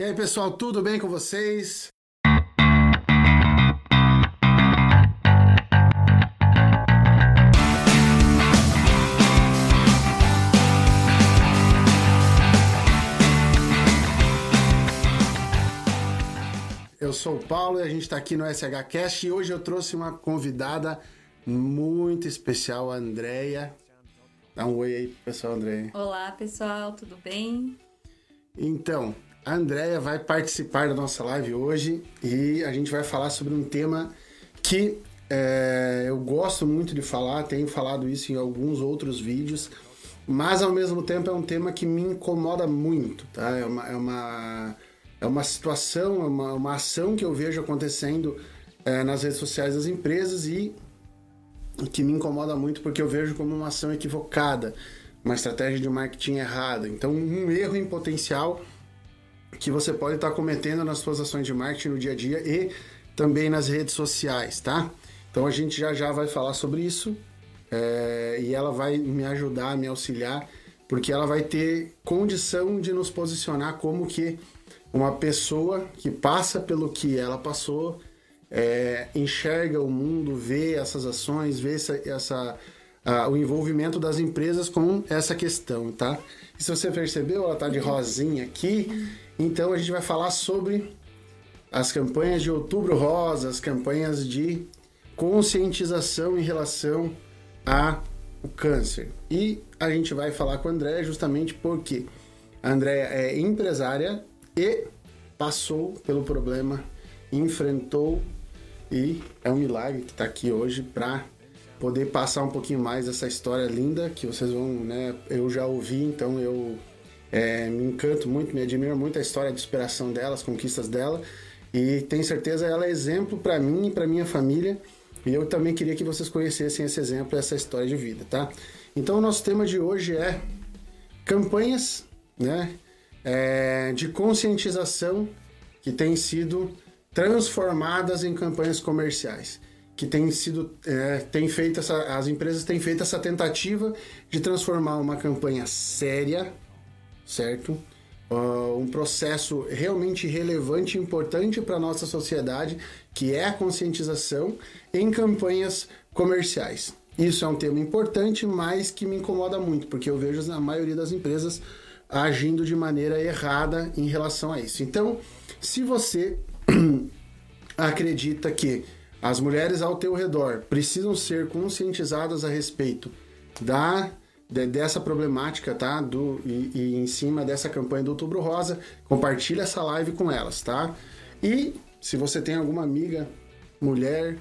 E aí, pessoal, tudo bem com vocês? Eu sou o Paulo e a gente está aqui no SHCast e hoje eu trouxe uma convidada muito especial, a Andrea. Dá um oi aí, pessoal, Andrea. Olá, pessoal, tudo bem? Então, a Andrea vai participar da nossa live hoje e a gente vai falar sobre um tema que é, eu gosto muito de falar, tenho falado isso em alguns outros vídeos, mas ao mesmo tempo é um tema que me incomoda muito, tá? É uma, é uma, é uma situação, é uma, uma ação que eu vejo acontecendo é, nas redes sociais das empresas e que me incomoda muito porque eu vejo como uma ação equivocada, uma estratégia de marketing errada. Então, um erro em potencial que você pode estar cometendo nas suas ações de marketing no dia a dia e também nas redes sociais, tá? Então a gente já já vai falar sobre isso é, e ela vai me ajudar, me auxiliar, porque ela vai ter condição de nos posicionar como que uma pessoa que passa pelo que ela passou é, enxerga o mundo, vê essas ações, vê essa, essa o envolvimento das empresas com essa questão, tá? E se você percebeu, ela tá de rosinha aqui. Então a gente vai falar sobre as campanhas de Outubro Rosa, as campanhas de conscientização em relação ao câncer. E a gente vai falar com a Andréia justamente porque a Andréia é empresária e passou pelo problema, enfrentou e é um milagre que está aqui hoje para poder passar um pouquinho mais essa história linda que vocês vão, né? Eu já ouvi, então eu é, me encanto muito, me admiro muito a história de superação dela, as conquistas dela e tenho certeza ela é exemplo para mim e para minha família e eu também queria que vocês conhecessem esse exemplo, essa história de vida, tá? Então o nosso tema de hoje é campanhas, né? É, de conscientização que têm sido transformadas em campanhas comerciais que tem sido é, tem feito essa, as empresas têm feito essa tentativa de transformar uma campanha séria certo? Uh, um processo realmente relevante e importante para a nossa sociedade que é a conscientização em campanhas comerciais. Isso é um tema importante mas que me incomoda muito porque eu vejo a maioria das empresas agindo de maneira errada em relação a isso. Então se você acredita que as mulheres ao teu redor precisam ser conscientizadas a respeito da de, dessa problemática, tá? Do, e, e, em cima dessa campanha do Outubro Rosa, compartilha essa live com elas, tá? E se você tem alguma amiga, mulher,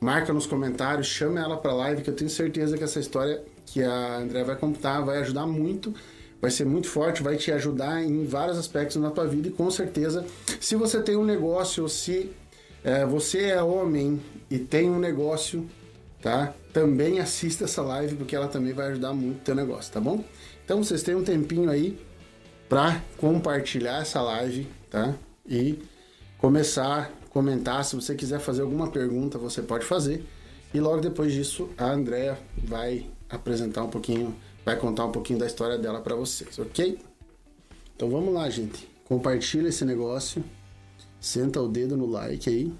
marca nos comentários, chame ela para live, que eu tenho certeza que essa história que a André vai contar vai ajudar muito, vai ser muito forte, vai te ajudar em vários aspectos na tua vida e com certeza, se você tem um negócio ou se é, você é homem e tem um negócio, tá? Também assista essa live porque ela também vai ajudar muito o teu negócio, tá bom? Então vocês têm um tempinho aí para compartilhar essa live, tá? E começar a comentar. Se você quiser fazer alguma pergunta, você pode fazer. E logo depois disso, a Andrea vai apresentar um pouquinho, vai contar um pouquinho da história dela para vocês, ok? Então vamos lá, gente. Compartilha esse negócio senta o dedo no like aí,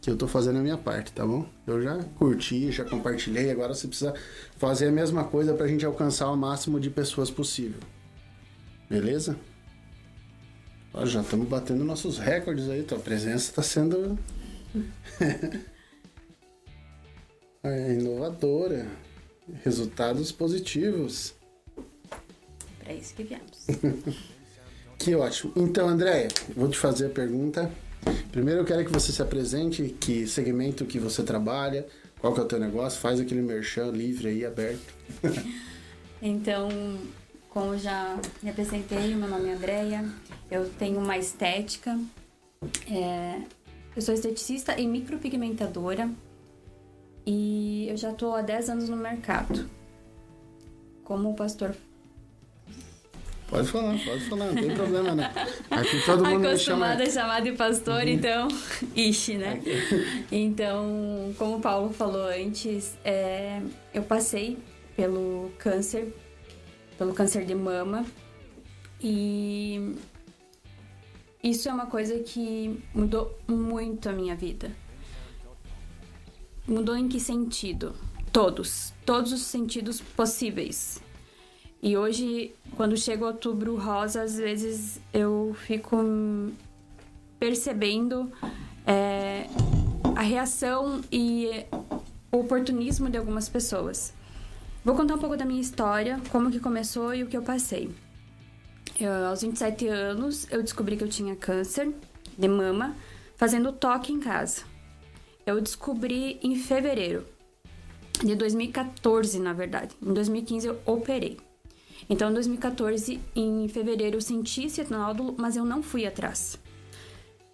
que eu tô fazendo a minha parte, tá bom? Eu já curti, já compartilhei, agora você precisa fazer a mesma coisa pra gente alcançar o máximo de pessoas possível. Beleza? Ó, já estamos batendo nossos recordes aí, tua presença tá sendo é inovadora. Resultados positivos. Para isso que viemos. Que ótimo. Então, Andréia, vou te fazer a pergunta. Primeiro eu quero que você se apresente, que segmento que você trabalha, qual que é o teu negócio, faz aquele merchan livre aí, aberto. então, como já me apresentei, meu nome é Andréia, eu tenho uma estética, é, eu sou esteticista e micropigmentadora e eu já estou há 10 anos no mercado. Como o pastor Pode falar, pode falar, não tem problema, né? Aqui todo mundo Acostumada chama... a chamar de pastor, uhum. então, ixi, né? Então, como o Paulo falou antes, é, eu passei pelo câncer, pelo câncer de mama e isso é uma coisa que mudou muito a minha vida. Mudou em que sentido? Todos, todos os sentidos possíveis. E hoje, quando chega outubro rosa, às vezes eu fico percebendo é, a reação e o oportunismo de algumas pessoas. Vou contar um pouco da minha história, como que começou e o que eu passei. Eu, aos 27 anos, eu descobri que eu tinha câncer de mama, fazendo toque em casa. Eu descobri em fevereiro de 2014, na verdade. Em 2015 eu operei. Então, em 2014, em fevereiro, eu senti esse nódulo, mas eu não fui atrás.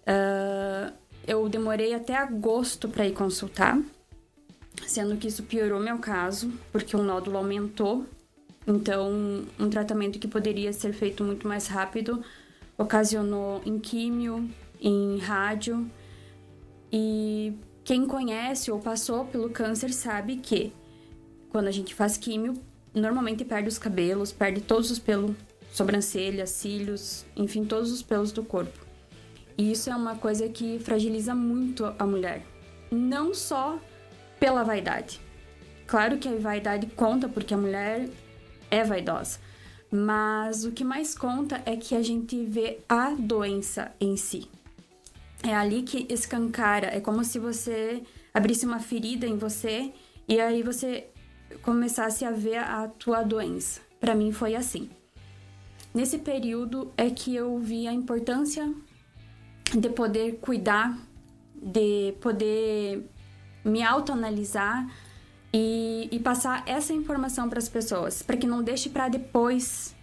Uh, eu demorei até agosto para ir consultar, sendo que isso piorou meu caso, porque o nódulo aumentou. Então, um tratamento que poderia ser feito muito mais rápido ocasionou em químio, em rádio. E quem conhece ou passou pelo câncer sabe que quando a gente faz químio, normalmente perde os cabelos, perde todos os pelos, sobrancelhas, cílios, enfim, todos os pelos do corpo. E isso é uma coisa que fragiliza muito a mulher. Não só pela vaidade. Claro que a vaidade conta porque a mulher é vaidosa. Mas o que mais conta é que a gente vê a doença em si. É ali que escancara, é como se você abrisse uma ferida em você e aí você começasse a ver a tua doença. Para mim foi assim. Nesse período é que eu vi a importância de poder cuidar, de poder me autoanalisar e, e passar essa informação para as pessoas, para que não deixe para depois,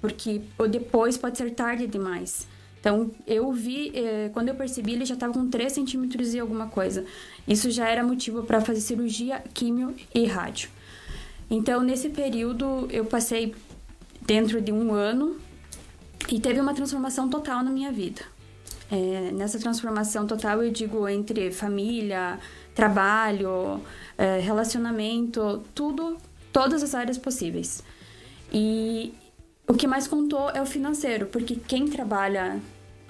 porque o depois pode ser tarde demais. Então, eu vi, eh, quando eu percebi, ele já estava com 3 centímetros e alguma coisa. Isso já era motivo para fazer cirurgia, químio e rádio. Então, nesse período, eu passei dentro de um ano e teve uma transformação total na minha vida. É, nessa transformação total, eu digo entre família, trabalho, é, relacionamento, tudo, todas as áreas possíveis. E o que mais contou é o financeiro, porque quem trabalha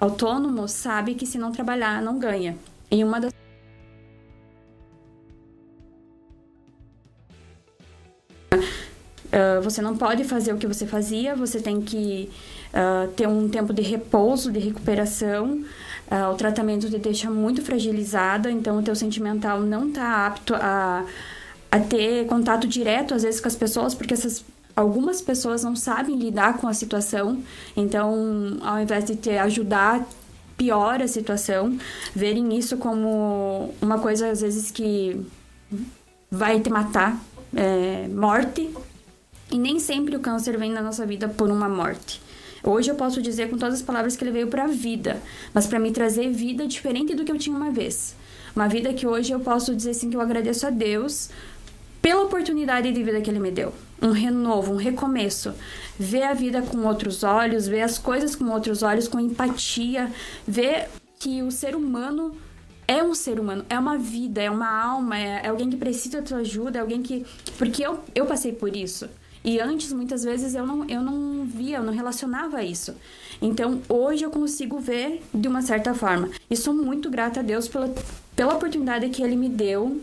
autônomo sabe que se não trabalhar, não ganha. E uma das Uh, você não pode fazer o que você fazia, você tem que uh, ter um tempo de repouso, de recuperação. Uh, o tratamento te deixa muito fragilizada, então o teu sentimental não está apto a, a ter contato direto, às vezes, com as pessoas, porque essas algumas pessoas não sabem lidar com a situação, então ao invés de te ajudar, piora a situação, verem isso como uma coisa às vezes que vai te matar, é, morte, e nem sempre o câncer vem na nossa vida por uma morte. Hoje eu posso dizer com todas as palavras que ele veio para a vida, mas para me trazer vida diferente do que eu tinha uma vez. Uma vida que hoje eu posso dizer assim que eu agradeço a Deus pela oportunidade de vida que ele me deu. Um renovo, um recomeço. Ver a vida com outros olhos, ver as coisas com outros olhos, com empatia, ver que o ser humano é um ser humano, é uma vida, é uma alma, é, é alguém que precisa da tua ajuda, é alguém que. Porque eu, eu passei por isso. E antes, muitas vezes, eu não, eu não via, eu não relacionava isso. Então, hoje eu consigo ver de uma certa forma. E sou muito grata a Deus pela, pela oportunidade que Ele me deu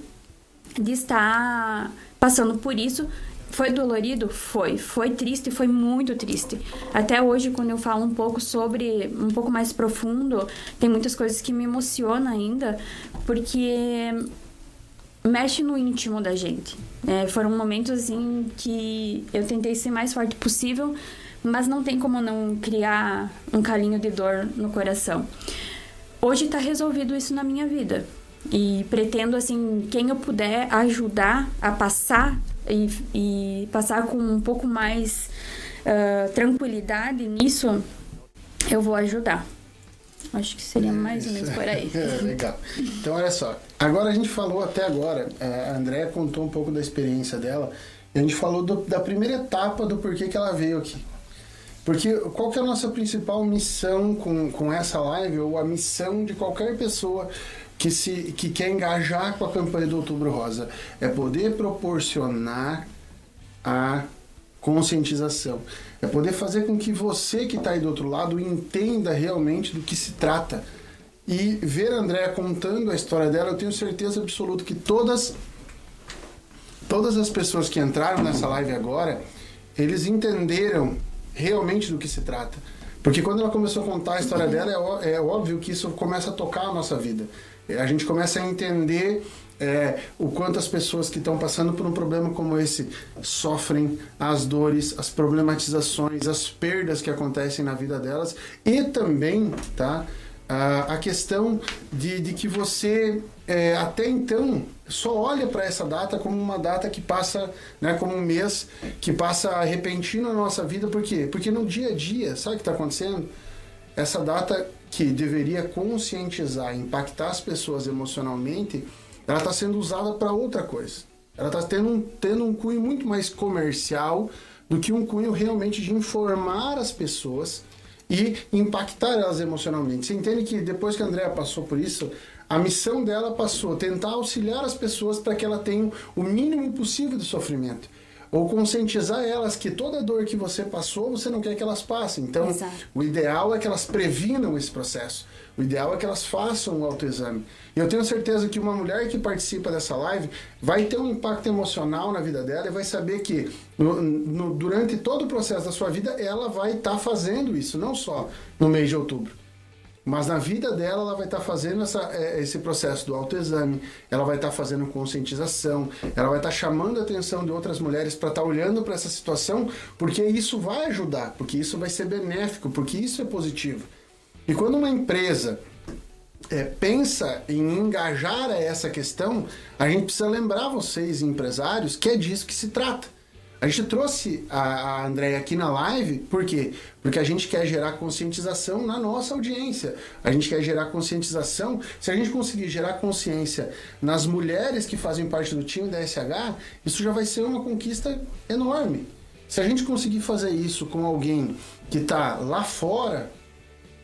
de estar passando por isso. Foi dolorido? Foi. Foi triste? Foi muito triste. Até hoje, quando eu falo um pouco sobre, um pouco mais profundo, tem muitas coisas que me emocionam ainda, porque mexe no íntimo da gente. É, foram momentos assim que eu tentei ser mais forte possível, mas não tem como não criar um calinho de dor no coração. Hoje está resolvido isso na minha vida e pretendo assim quem eu puder ajudar a passar e, e passar com um pouco mais uh, tranquilidade nisso, eu vou ajudar. Acho que seria mais ou menos por aí. É, legal. Então, olha só. Agora a gente falou até agora, a Andrea contou um pouco da experiência dela, e a gente falou do, da primeira etapa do porquê que ela veio aqui. Porque qual que é a nossa principal missão com, com essa live, ou a missão de qualquer pessoa que, se, que quer engajar com a campanha do Outubro Rosa? É poder proporcionar a conscientização. É poder fazer com que você que está aí do outro lado entenda realmente do que se trata. E ver a Andréa contando a história dela, eu tenho certeza absoluta que todas, todas as pessoas que entraram nessa live agora, eles entenderam realmente do que se trata. Porque quando ela começou a contar a história dela, é, é óbvio que isso começa a tocar a nossa vida. A gente começa a entender é, o quanto as pessoas que estão passando por um problema como esse sofrem as dores, as problematizações, as perdas que acontecem na vida delas e também, tá? A, questão de, de que você é, até então só olha para essa data como uma data que passa, né, como um mês que passa repentino na nossa vida, por quê? Porque no dia a dia, sabe o que está acontecendo? Essa data que deveria conscientizar, impactar as pessoas emocionalmente, ela está sendo usada para outra coisa. Ela está tendo, um, tendo um cunho muito mais comercial do que um cunho realmente de informar as pessoas e impactar elas emocionalmente. Você entende que depois que a Andrea passou por isso, a missão dela passou a tentar auxiliar as pessoas para que ela tenha o mínimo possível de sofrimento. Ou conscientizar elas que toda dor que você passou, você não quer que elas passem. Então, Exato. o ideal é que elas previnam esse processo. O ideal é que elas façam o autoexame. E eu tenho certeza que uma mulher que participa dessa live vai ter um impacto emocional na vida dela e vai saber que no, no, durante todo o processo da sua vida ela vai estar tá fazendo isso, não só no mês de outubro. Mas na vida dela, ela vai estar tá fazendo essa, é, esse processo do autoexame, ela vai estar tá fazendo conscientização, ela vai estar tá chamando a atenção de outras mulheres para estar olhando para essa situação, porque isso vai ajudar, porque isso vai ser benéfico, porque isso é positivo. E quando uma empresa é, pensa em engajar essa questão, a gente precisa lembrar vocês, empresários, que é disso que se trata. A gente trouxe a, a Andréia aqui na live, por quê? Porque a gente quer gerar conscientização na nossa audiência. A gente quer gerar conscientização. Se a gente conseguir gerar consciência nas mulheres que fazem parte do time da SH, isso já vai ser uma conquista enorme. Se a gente conseguir fazer isso com alguém que está lá fora,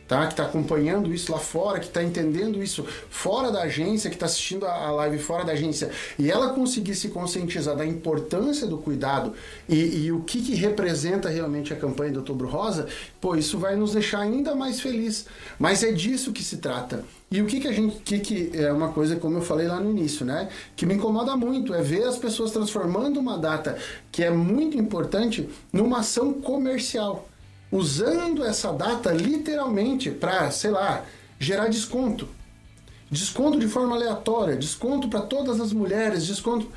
tá? que está acompanhando isso lá fora, que está entendendo isso fora da agência, que está assistindo a live fora da agência, e ela conseguir se conscientizar da importância do cuidado e, e o que, que representa realmente a campanha do Outubro Rosa, pô, isso vai nos deixar ainda mais feliz. Mas é disso que se trata. E o que, que a gente. Que, que é uma coisa, como eu falei lá no início, né? Que me incomoda muito é ver as pessoas transformando uma data que é muito importante numa ação comercial usando essa data literalmente para, sei lá, gerar desconto. Desconto de forma aleatória, desconto para todas as mulheres, desconto.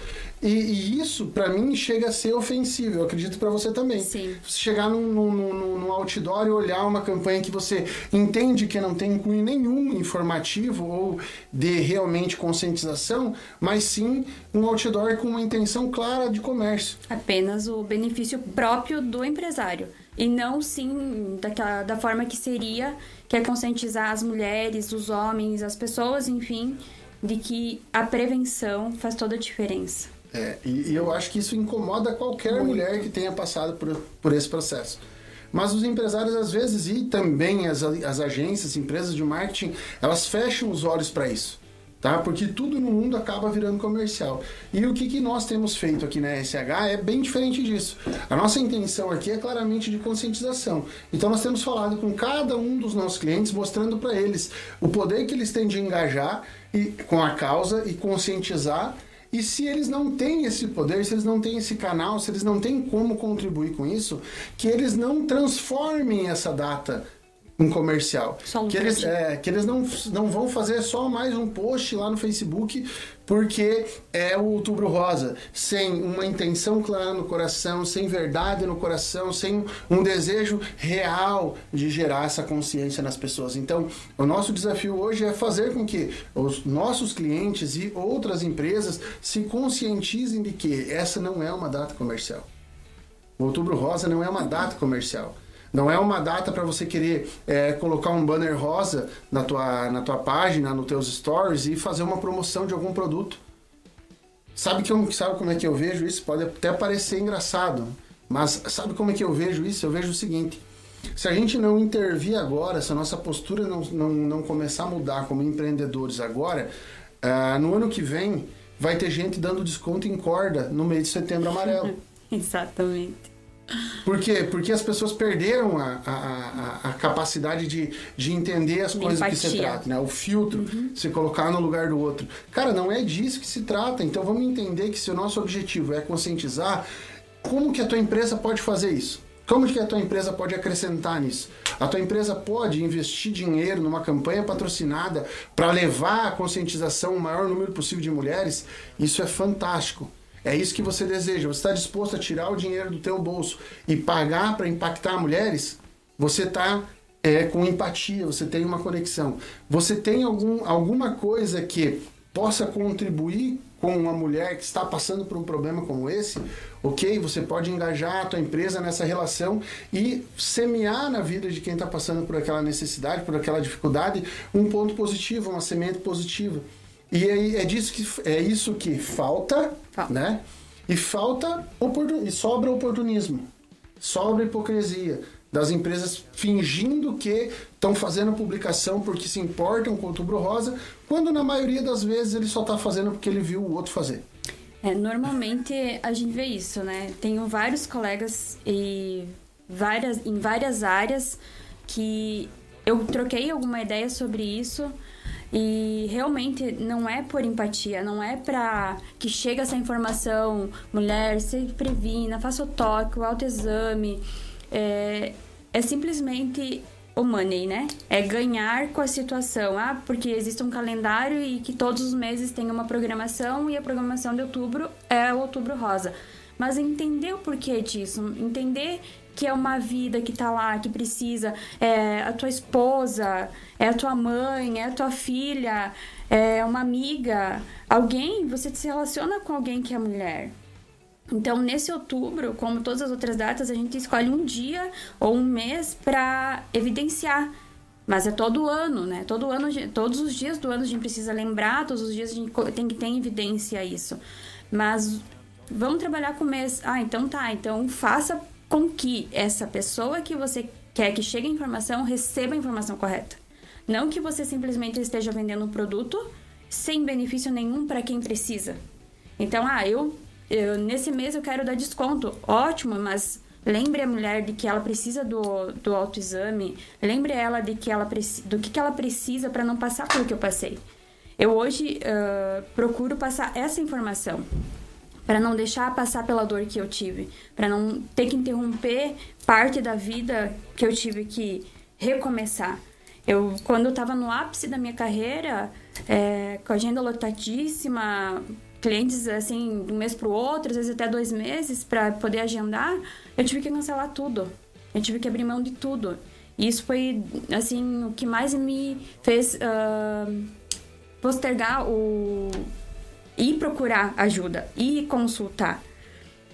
E, e isso, para mim, chega a ser ofensivo. Eu acredito para você também. Sim. Chegar num, num, num, outdoor e olhar uma campanha que você entende que não tem cunho nenhum informativo ou de realmente conscientização, mas sim um outdoor com uma intenção clara de comércio. Apenas o benefício próprio do empresário e não sim daquela, da forma que seria, que é conscientizar as mulheres, os homens, as pessoas, enfim, de que a prevenção faz toda a diferença. É, e, e eu acho que isso incomoda qualquer Muito. mulher que tenha passado por, por esse processo. Mas os empresários, às vezes, e também as, as agências, empresas de marketing, elas fecham os olhos para isso tá? Porque tudo no mundo acaba virando comercial. E o que, que nós temos feito aqui na SH é bem diferente disso. A nossa intenção aqui é claramente de conscientização. Então nós temos falado com cada um dos nossos clientes, mostrando para eles o poder que eles têm de engajar e, com a causa e conscientizar. E se eles não têm esse poder, se eles não têm esse canal, se eles não têm como contribuir com isso, que eles não transformem essa data um comercial. Um que eles, é, que eles não, não vão fazer só mais um post lá no Facebook porque é o outubro rosa, sem uma intenção clara no coração, sem verdade no coração, sem um desejo real de gerar essa consciência nas pessoas. Então, o nosso desafio hoje é fazer com que os nossos clientes e outras empresas se conscientizem de que essa não é uma data comercial. O outubro rosa não é uma data comercial. Não é uma data para você querer é, colocar um banner rosa na tua, na tua página, nos teus stories e fazer uma promoção de algum produto. Sabe, que eu, sabe como é que eu vejo isso? Pode até parecer engraçado, mas sabe como é que eu vejo isso? Eu vejo o seguinte: se a gente não intervir agora, se a nossa postura não, não, não começar a mudar como empreendedores agora, uh, no ano que vem vai ter gente dando desconto em corda no mês de setembro amarelo. Exatamente. Por quê? Porque as pessoas perderam a, a, a, a capacidade de, de entender as coisas que se trata, né? O filtro, uhum. se colocar no lugar do outro. Cara, não é disso que se trata. Então vamos entender que se o nosso objetivo é conscientizar, como que a tua empresa pode fazer isso? Como que a tua empresa pode acrescentar nisso? A tua empresa pode investir dinheiro numa campanha patrocinada para levar a conscientização ao maior número possível de mulheres? Isso é fantástico. É isso que você deseja. Você está disposto a tirar o dinheiro do teu bolso e pagar para impactar mulheres? Você está é, com empatia, você tem uma conexão. Você tem algum, alguma coisa que possa contribuir com uma mulher que está passando por um problema como esse, ok? Você pode engajar a tua empresa nessa relação e semear na vida de quem está passando por aquela necessidade, por aquela dificuldade, um ponto positivo, uma semente positiva. E é, é disso que é isso que falta, falta. né? E falta e sobra oportunismo, sobra hipocrisia das empresas fingindo que estão fazendo publicação porque se importam com o Outubro Rosa, quando na maioria das vezes ele só está fazendo porque ele viu o outro fazer. É, normalmente a gente vê isso, né? Tenho vários colegas e várias, em várias áreas que eu troquei alguma ideia sobre isso e realmente não é por empatia, não é para que chegue essa informação, mulher, se previna, faça o toque, o autoexame. É, é simplesmente o money, né? É ganhar com a situação. Ah, porque existe um calendário e que todos os meses tem uma programação e a programação de outubro é o outubro rosa. Mas entender o porquê disso, entender que é uma vida que tá lá, que precisa, é a tua esposa, é a tua mãe, é a tua filha, é uma amiga, alguém, você se relaciona com alguém que é mulher. Então, nesse outubro, como todas as outras datas, a gente escolhe um dia ou um mês para evidenciar. Mas é todo ano, né? Todo ano, todos os dias do ano a gente precisa lembrar, todos os dias a gente tem que ter em evidência isso. Mas vamos trabalhar com o mês. Ah, então tá. Então faça com que essa pessoa que você quer que chegue a informação receba a informação correta. Não que você simplesmente esteja vendendo um produto sem benefício nenhum para quem precisa. Então, ah, eu eu, nesse mês eu quero dar desconto. Ótimo, mas lembre a mulher de que ela precisa do, do autoexame. Lembre ela de que ela do que, que ela precisa para não passar pelo que eu passei. Eu hoje uh, procuro passar essa informação para não deixar passar pela dor que eu tive, para não ter que interromper parte da vida que eu tive que recomeçar. Eu, quando eu estava no ápice da minha carreira, é, com a agenda lotadíssima, clientes assim de um mês para o outro, às vezes até dois meses para poder agendar, eu tive que cancelar tudo. Eu tive que abrir mão de tudo. E isso foi assim o que mais me fez uh, postergar o ir procurar ajuda e consultar,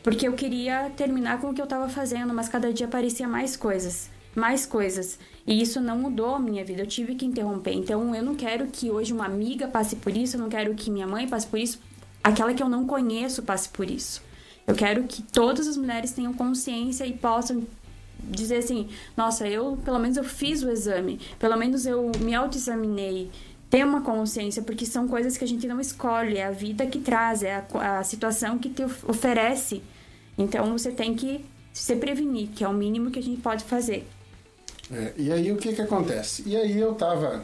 porque eu queria terminar com o que eu estava fazendo, mas cada dia aparecia mais coisas, mais coisas. E isso não mudou a minha vida, eu tive que interromper. Então eu não quero que hoje uma amiga passe por isso, eu não quero que minha mãe passe por isso, aquela que eu não conheço passe por isso. Eu quero que todas as mulheres tenham consciência e possam dizer assim: nossa, eu pelo menos eu fiz o exame, pelo menos eu me autoexaminei. Ter uma consciência, porque são coisas que a gente não escolhe, é a vida que traz, é a, a situação que te oferece. Então você tem que se prevenir, que é o mínimo que a gente pode fazer. É, e aí o que que acontece? E aí eu tava.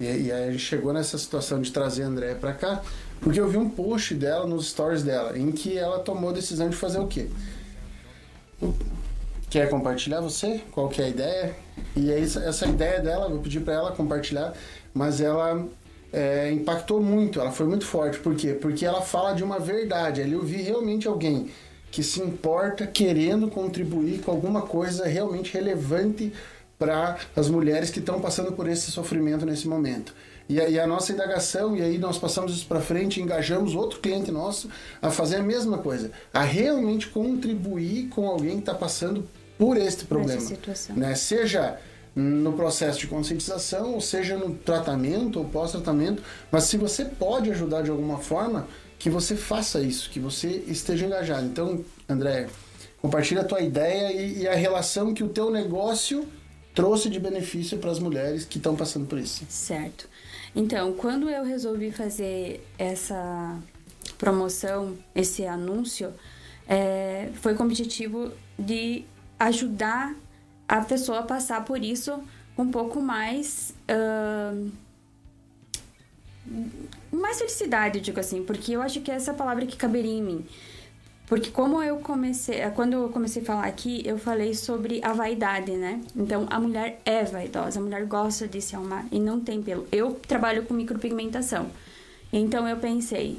E, e aí a gente chegou nessa situação de trazer a André pra cá, porque eu vi um post dela nos stories dela, em que ela tomou a decisão de fazer o quê? Quer compartilhar você? Qual que é a ideia? E aí, essa ideia dela, vou pedir para ela compartilhar, mas ela é, impactou muito, ela foi muito forte. Por quê? Porque ela fala de uma verdade. Ali eu vi realmente alguém que se importa querendo contribuir com alguma coisa realmente relevante para as mulheres que estão passando por esse sofrimento nesse momento. E aí a nossa indagação, e aí nós passamos isso para frente, engajamos outro cliente nosso a fazer a mesma coisa, a realmente contribuir com alguém que está passando por este problema. Né? Seja no processo de conscientização, ou seja no tratamento ou pós-tratamento, mas se você pode ajudar de alguma forma, que você faça isso, que você esteja engajado. Então, André, compartilha a tua ideia e, e a relação que o teu negócio trouxe de benefício para as mulheres que estão passando por isso. Certo. Então, quando eu resolvi fazer essa promoção, esse anúncio, é, foi com o objetivo de ajudar a pessoa passar por isso um pouco mais. Uh, mais felicidade, digo assim, porque eu acho que é essa palavra que caberia em mim. Porque como eu comecei, quando eu comecei a falar aqui, eu falei sobre a vaidade, né? Então, a mulher é vaidosa, a mulher gosta de se arrumar e não tem pelo. Eu trabalho com micropigmentação. Então, eu pensei,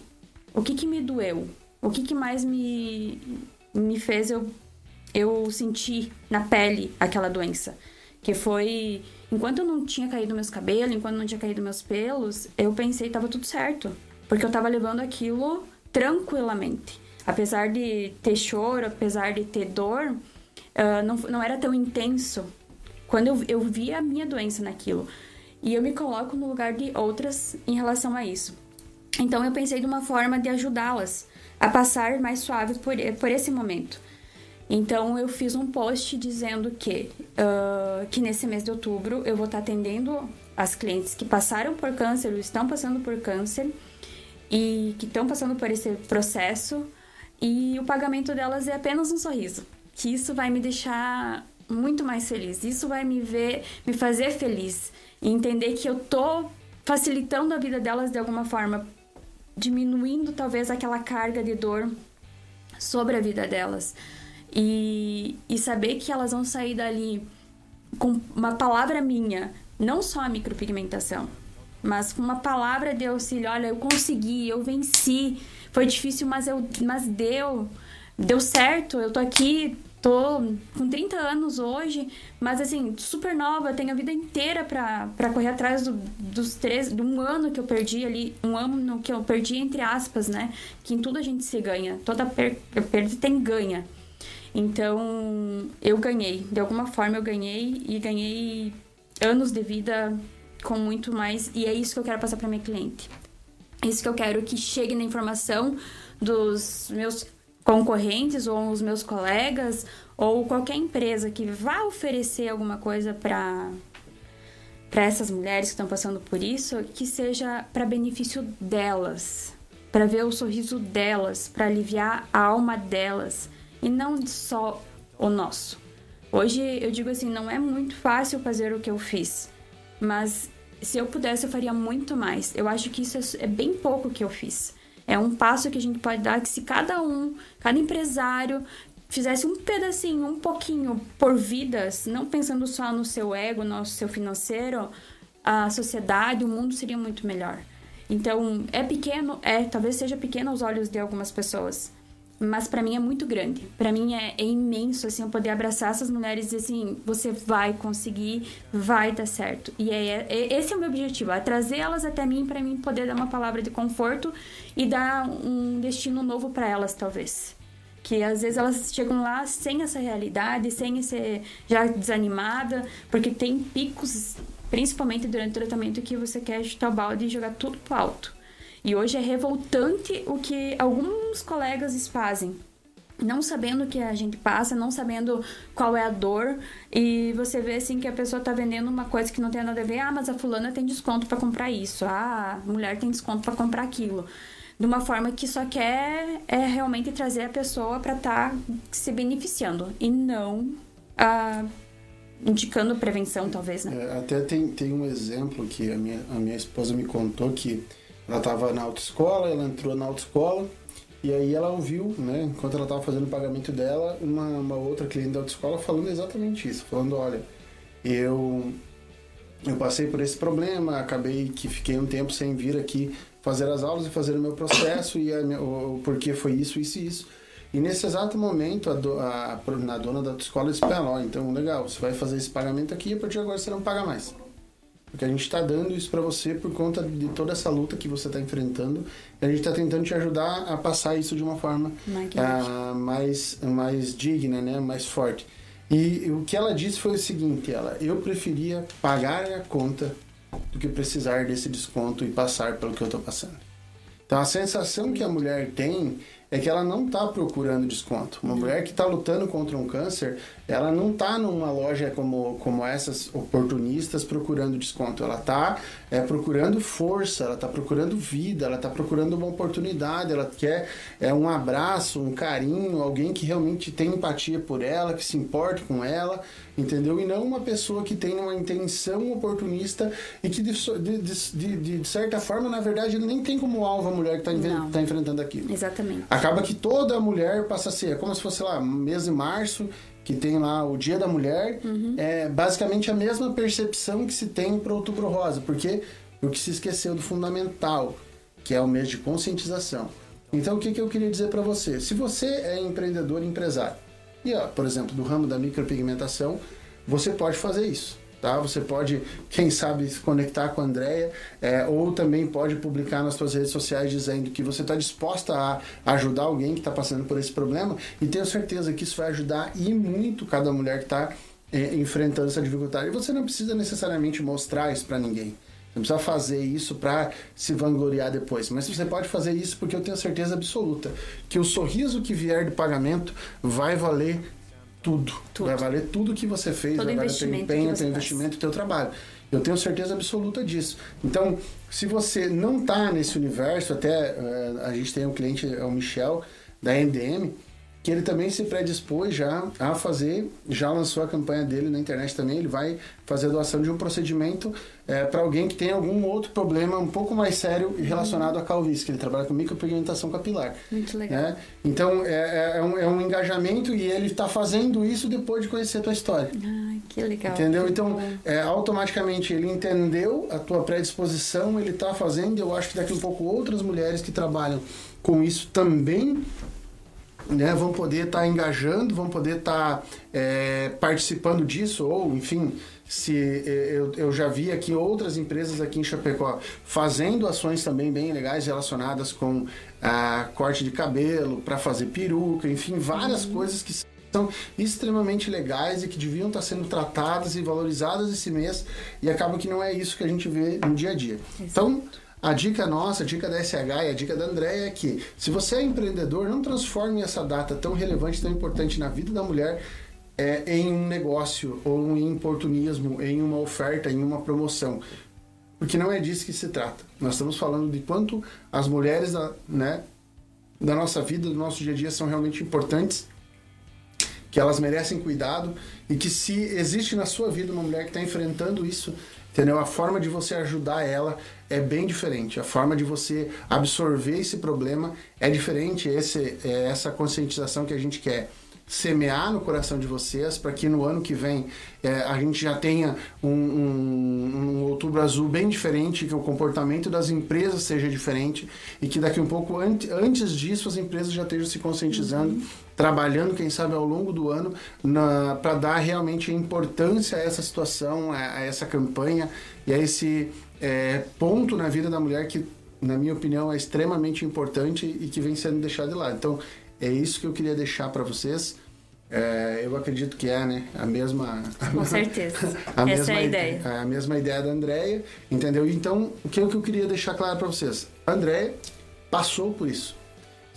o que que me doeu? O que que mais me, me fez eu, eu sentir na pele aquela doença? Que foi, enquanto eu não tinha caído meus cabelos, enquanto não tinha caído meus pelos, eu pensei que tava tudo certo. Porque eu tava levando aquilo tranquilamente apesar de ter choro, apesar de ter dor, uh, não, não era tão intenso quando eu, eu vi a minha doença naquilo. E eu me coloco no lugar de outras em relação a isso. Então eu pensei de uma forma de ajudá-las a passar mais suave por, por esse momento. Então eu fiz um post dizendo que, uh, que nesse mês de outubro eu vou estar atendendo as clientes que passaram por câncer ou estão passando por câncer e que estão passando por esse processo e o pagamento delas é apenas um sorriso. Que isso vai me deixar muito mais feliz. Isso vai me ver, me fazer feliz e entender que eu tô facilitando a vida delas de alguma forma, diminuindo talvez aquela carga de dor sobre a vida delas. E, e saber que elas vão sair dali com uma palavra minha, não só a micropigmentação, mas com uma palavra de auxílio, olha, eu consegui, eu venci, foi difícil, mas, eu, mas deu. Deu certo. Eu tô aqui, tô com 30 anos hoje, mas assim, super nova, tenho a vida inteira pra, correr atrás do, dos três, de um ano que eu perdi ali, um ano que eu perdi, entre aspas, né? Que em tudo a gente se ganha. Toda per perda tem ganha. Então, eu ganhei. De alguma forma eu ganhei e ganhei anos de vida com muito mais. E é isso que eu quero passar para minha cliente. Isso que eu quero que chegue na informação dos meus concorrentes ou os meus colegas ou qualquer empresa que vá oferecer alguma coisa para para essas mulheres que estão passando por isso, que seja para benefício delas, para ver o sorriso delas, para aliviar a alma delas e não só o nosso. Hoje eu digo assim, não é muito fácil fazer o que eu fiz, mas se eu pudesse, eu faria muito mais. Eu acho que isso é, é bem pouco que eu fiz. É um passo que a gente pode dar que se cada um, cada empresário fizesse um pedacinho, um pouquinho por vidas, não pensando só no seu ego, no seu financeiro, a sociedade, o mundo seria muito melhor. Então, é pequeno, é, talvez seja pequeno aos olhos de algumas pessoas, mas para mim é muito grande. Para mim é, é, imenso assim eu poder abraçar essas mulheres e dizer assim, você vai conseguir, vai dar certo. E é, é esse é o meu objetivo, é trazer elas até mim para mim poder dar uma palavra de conforto e dar um destino novo para elas talvez. Que às vezes elas chegam lá sem essa realidade, sem esse já desanimada, porque tem picos, principalmente durante o tratamento que você quer chutar o balde e jogar tudo pro alto. E hoje é revoltante o que alguns colegas fazem. Não sabendo o que a gente passa, não sabendo qual é a dor, e você vê assim que a pessoa tá vendendo uma coisa que não tem nada a ver. Ah, mas a fulana tem desconto para comprar isso. Ah, a mulher tem desconto para comprar aquilo de uma forma que só quer é realmente trazer a pessoa para estar tá se beneficiando e não ah, indicando prevenção, talvez, né? É, até tem, tem um exemplo que a minha, a minha esposa me contou que ela estava na autoescola, ela entrou na autoescola e aí ela ouviu, né, enquanto ela estava fazendo o pagamento dela, uma, uma outra cliente da autoescola falando exatamente isso, falando, olha, eu eu passei por esse problema, acabei que fiquei um tempo sem vir aqui fazer as aulas e fazer o meu processo e a, o, o porquê foi isso, isso e isso. E nesse exato momento, a, do, a, a dona da autoescola disse para ela, então legal, você vai fazer esse pagamento aqui e a partir de agora você não paga mais. Porque a gente está dando isso para você por conta de toda essa luta que você está enfrentando. E a gente está tentando te ajudar a passar isso de uma forma uh, mais, mais digna, né? mais forte. E o que ela disse foi o seguinte: ela, eu preferia pagar a conta do que precisar desse desconto e passar pelo que eu estou passando. Então a sensação que a mulher tem é que ela não está procurando desconto. Uma mulher que está lutando contra um câncer, ela não está numa loja como, como essas oportunistas procurando desconto. Ela está é, procurando força, ela está procurando vida, ela está procurando uma oportunidade, ela quer é, um abraço, um carinho, alguém que realmente tem empatia por ela, que se importe com ela, entendeu? E não uma pessoa que tem uma intenção oportunista e que, de, de, de, de certa forma, na verdade, nem tem como alvo a mulher que está tá enfrentando aquilo. Exatamente. Acaba que toda mulher passa a ser, é como se fosse lá, mês de março, que tem lá o Dia da Mulher, uhum. é basicamente a mesma percepção que se tem para Outubro Rosa. Por quê? Porque se esqueceu do fundamental, que é o mês de conscientização. Então, o que, que eu queria dizer para você? Se você é empreendedor, empresário, e, ó, por exemplo, do ramo da micropigmentação, você pode fazer isso tá? Você pode, quem sabe, se conectar com a Andrea, é, ou também pode publicar nas suas redes sociais dizendo que você está disposta a ajudar alguém que está passando por esse problema e tenho certeza que isso vai ajudar e muito cada mulher que está é, enfrentando essa dificuldade. E você não precisa necessariamente mostrar isso para ninguém. Você não precisa fazer isso para se vangloriar depois, mas você pode fazer isso porque eu tenho certeza absoluta que o sorriso que vier de pagamento vai valer tudo. tudo. Vai valer tudo que você fez, Todo vai valer teu empenho, teu investimento, teu trabalho. Eu tenho certeza absoluta disso. Então, se você não está nesse universo, até uh, a gente tem um cliente, é o Michel, da NDM, que ele também se predispôs já a fazer, já lançou a campanha dele na internet também, ele vai fazer a doação de um procedimento é, para alguém que tem algum outro problema um pouco mais sério relacionado à calvície, que ele trabalha com micropigmentação capilar. Muito legal. Né? Então, é, é, é, um, é um engajamento e ele está fazendo isso depois de conhecer a tua história. Ah, que legal. Entendeu? Que então, é, automaticamente ele entendeu a tua predisposição, ele está fazendo, eu acho que daqui a um pouco outras mulheres que trabalham com isso também né, vão poder estar tá engajando, vão poder estar tá, é, participando disso, ou enfim, se é, eu, eu já vi aqui outras empresas aqui em Chapecó fazendo ações também bem legais relacionadas com a corte de cabelo, para fazer peruca, enfim, várias uhum. coisas que são extremamente legais e que deviam estar tá sendo tratadas e valorizadas esse mês e acaba que não é isso que a gente vê no dia a dia. Exato. Então, a dica nossa, a dica da SH e a dica da Andréia é que, se você é empreendedor, não transforme essa data tão relevante, tão importante na vida da mulher é, em um negócio ou em oportunismo, em uma oferta, em uma promoção. Porque não é disso que se trata. Nós estamos falando de quanto as mulheres da, né, da nossa vida, do nosso dia a dia, são realmente importantes, que elas merecem cuidado e que se existe na sua vida uma mulher que está enfrentando isso, entendeu? A forma de você ajudar ela é bem diferente. A forma de você absorver esse problema é diferente. Esse, é essa conscientização que a gente quer semear no coração de vocês para que no ano que vem é, a gente já tenha um, um, um, outubro azul bem diferente, que o comportamento das empresas seja diferente e que daqui um pouco antes disso as empresas já estejam se conscientizando, uhum. Trabalhando, quem sabe, ao longo do ano para dar realmente importância a essa situação, a, a essa campanha e a esse é, ponto na vida da mulher que, na minha opinião, é extremamente importante e que vem sendo deixado de lado. Então, é isso que eu queria deixar para vocês. É, eu acredito que é, né? A mesma. Com certeza. A Essa mesma, é a ideia. A mesma ideia da Andréia, entendeu? Então, o que, é que eu queria deixar claro para vocês? A Andréia passou por isso.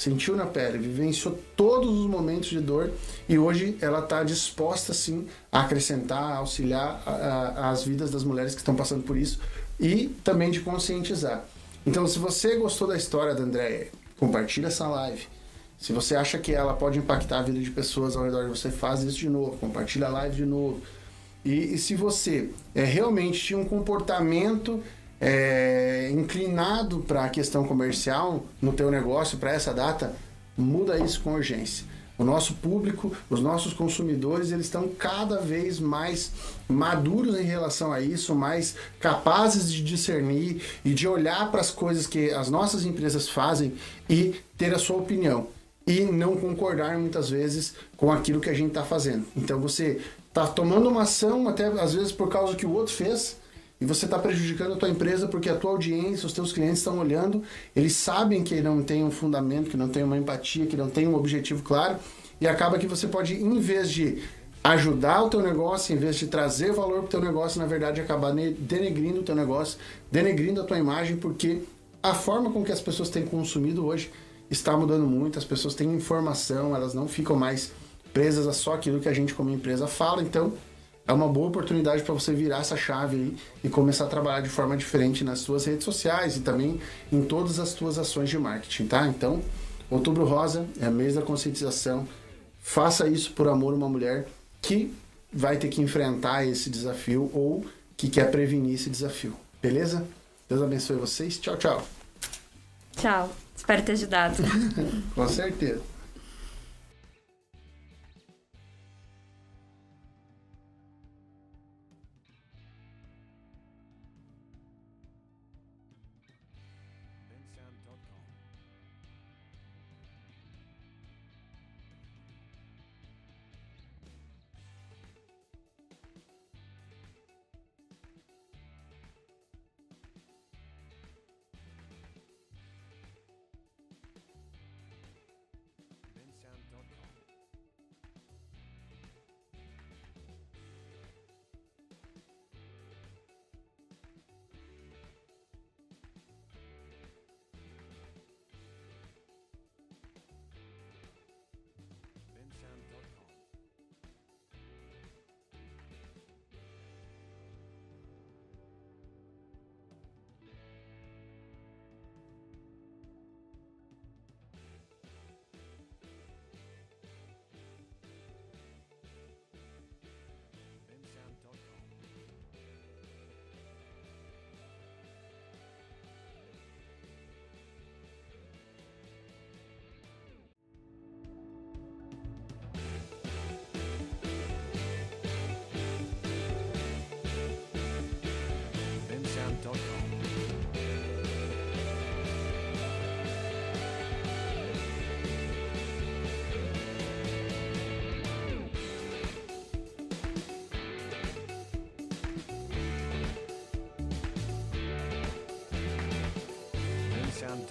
Sentiu na pele, vivenciou todos os momentos de dor e hoje ela está disposta, sim, a acrescentar, a auxiliar a, a, as vidas das mulheres que estão passando por isso e também de conscientizar. Então, se você gostou da história da Andréia, compartilha essa live. Se você acha que ela pode impactar a vida de pessoas ao redor de você, faz isso de novo, compartilha a live de novo. E, e se você é, realmente tinha um comportamento é, inclinado para a questão comercial no teu negócio para essa data, muda isso com urgência. O nosso público, os nossos consumidores, eles estão cada vez mais maduros em relação a isso, mais capazes de discernir e de olhar para as coisas que as nossas empresas fazem e ter a sua opinião e não concordar muitas vezes com aquilo que a gente está fazendo. Então você está tomando uma ação até às vezes por causa que o outro fez e você está prejudicando a tua empresa porque a tua audiência, os teus clientes estão olhando, eles sabem que não tem um fundamento, que não tem uma empatia, que não tem um objetivo claro e acaba que você pode, em vez de ajudar o teu negócio, em vez de trazer valor para o teu negócio, na verdade acabar denegrindo o teu negócio, denegrindo a tua imagem, porque a forma com que as pessoas têm consumido hoje está mudando muito, as pessoas têm informação, elas não ficam mais presas a só aquilo que a gente como empresa fala, então é uma boa oportunidade para você virar essa chave aí e começar a trabalhar de forma diferente nas suas redes sociais e também em todas as suas ações de marketing, tá? Então, Outubro Rosa é mês da conscientização. Faça isso por amor a uma mulher que vai ter que enfrentar esse desafio ou que quer prevenir esse desafio. Beleza? Deus abençoe vocês. Tchau, tchau. Tchau. Espero ter ajudado. Com certeza.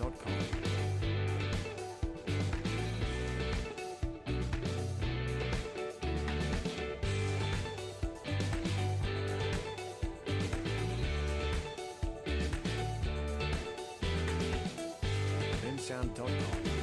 www.thebeatpodcast.com. sound.com.